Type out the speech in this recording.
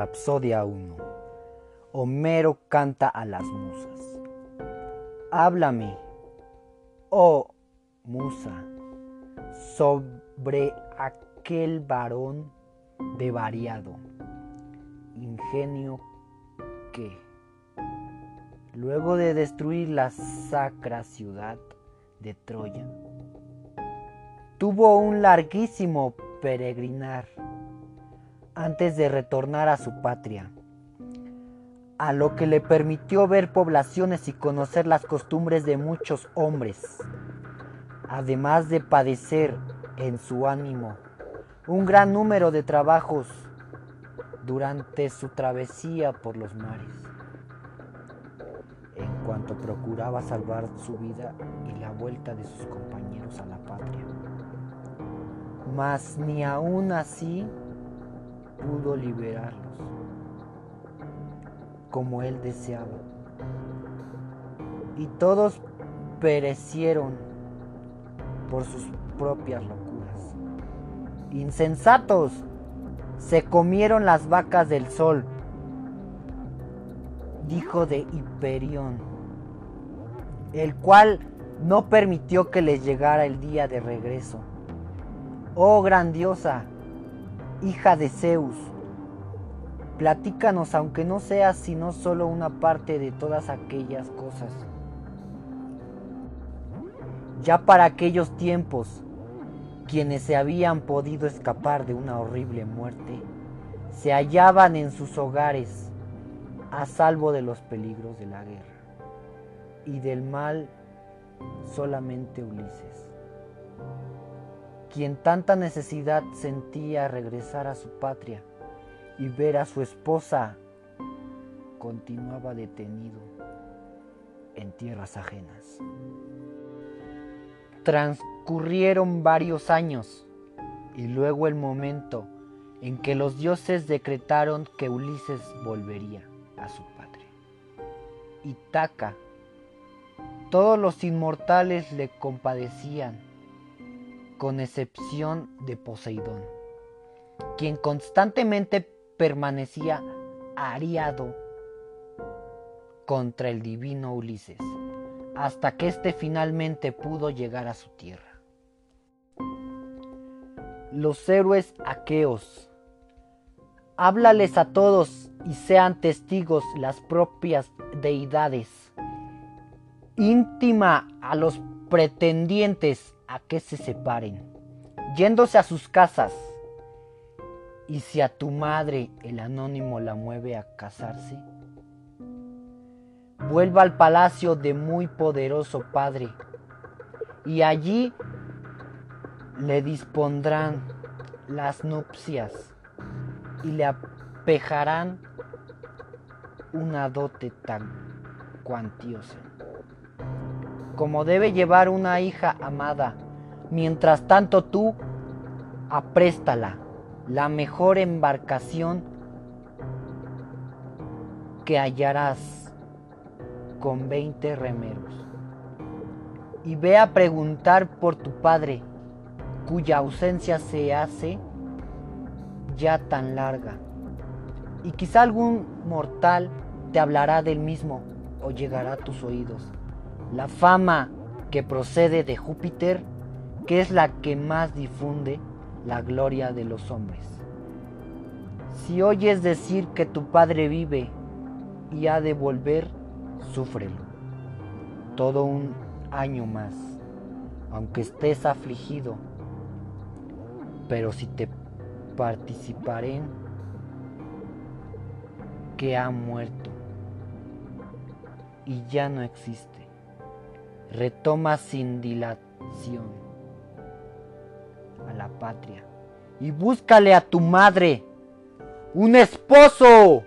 Rapsodia 1. Homero canta a las musas. Háblame, oh musa, sobre aquel varón de variado ingenio que, luego de destruir la sacra ciudad de Troya, tuvo un larguísimo peregrinar antes de retornar a su patria, a lo que le permitió ver poblaciones y conocer las costumbres de muchos hombres, además de padecer en su ánimo un gran número de trabajos durante su travesía por los mares, en cuanto procuraba salvar su vida y la vuelta de sus compañeros a la patria. Mas ni aún así pudo liberarlos como él deseaba. Y todos perecieron por sus propias locuras. Insensatos, se comieron las vacas del sol, dijo de Hiperión, el cual no permitió que les llegara el día de regreso. Oh grandiosa, hija de Zeus, platícanos aunque no sea sino solo una parte de todas aquellas cosas. Ya para aquellos tiempos, quienes se habían podido escapar de una horrible muerte, se hallaban en sus hogares a salvo de los peligros de la guerra y del mal solamente Ulises quien tanta necesidad sentía regresar a su patria y ver a su esposa, continuaba detenido en tierras ajenas. Transcurrieron varios años y luego el momento en que los dioses decretaron que Ulises volvería a su patria. Itaca, todos los inmortales le compadecían con excepción de Poseidón, quien constantemente permanecía ariado contra el divino Ulises, hasta que éste finalmente pudo llegar a su tierra. Los héroes aqueos, háblales a todos y sean testigos las propias deidades, íntima a los pretendientes a que se separen, yéndose a sus casas. Y si a tu madre el anónimo la mueve a casarse, vuelva al palacio de muy poderoso padre, y allí le dispondrán las nupcias y le apejarán una dote tan cuantiosa como debe llevar una hija amada. Mientras tanto tú apréstala, la mejor embarcación que hallarás con veinte remeros. Y ve a preguntar por tu padre, cuya ausencia se hace ya tan larga. Y quizá algún mortal te hablará del mismo o llegará a tus oídos la fama que procede de Júpiter, que es la que más difunde la gloria de los hombres. Si oyes decir que tu padre vive y ha de volver, súfrelo. Todo un año más, aunque estés afligido. Pero si te participaré que ha muerto y ya no existe retoma sin dilación a la patria y búscale a tu madre un esposo